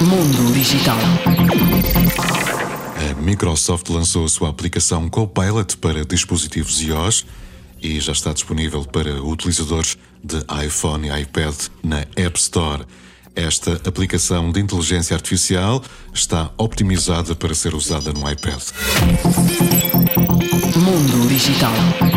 Mundo Digital. A Microsoft lançou a sua aplicação Copilot para dispositivos iOS e já está disponível para utilizadores de iPhone e iPad na App Store. Esta aplicação de inteligência artificial está optimizada para ser usada no iPad. Mundo Digital.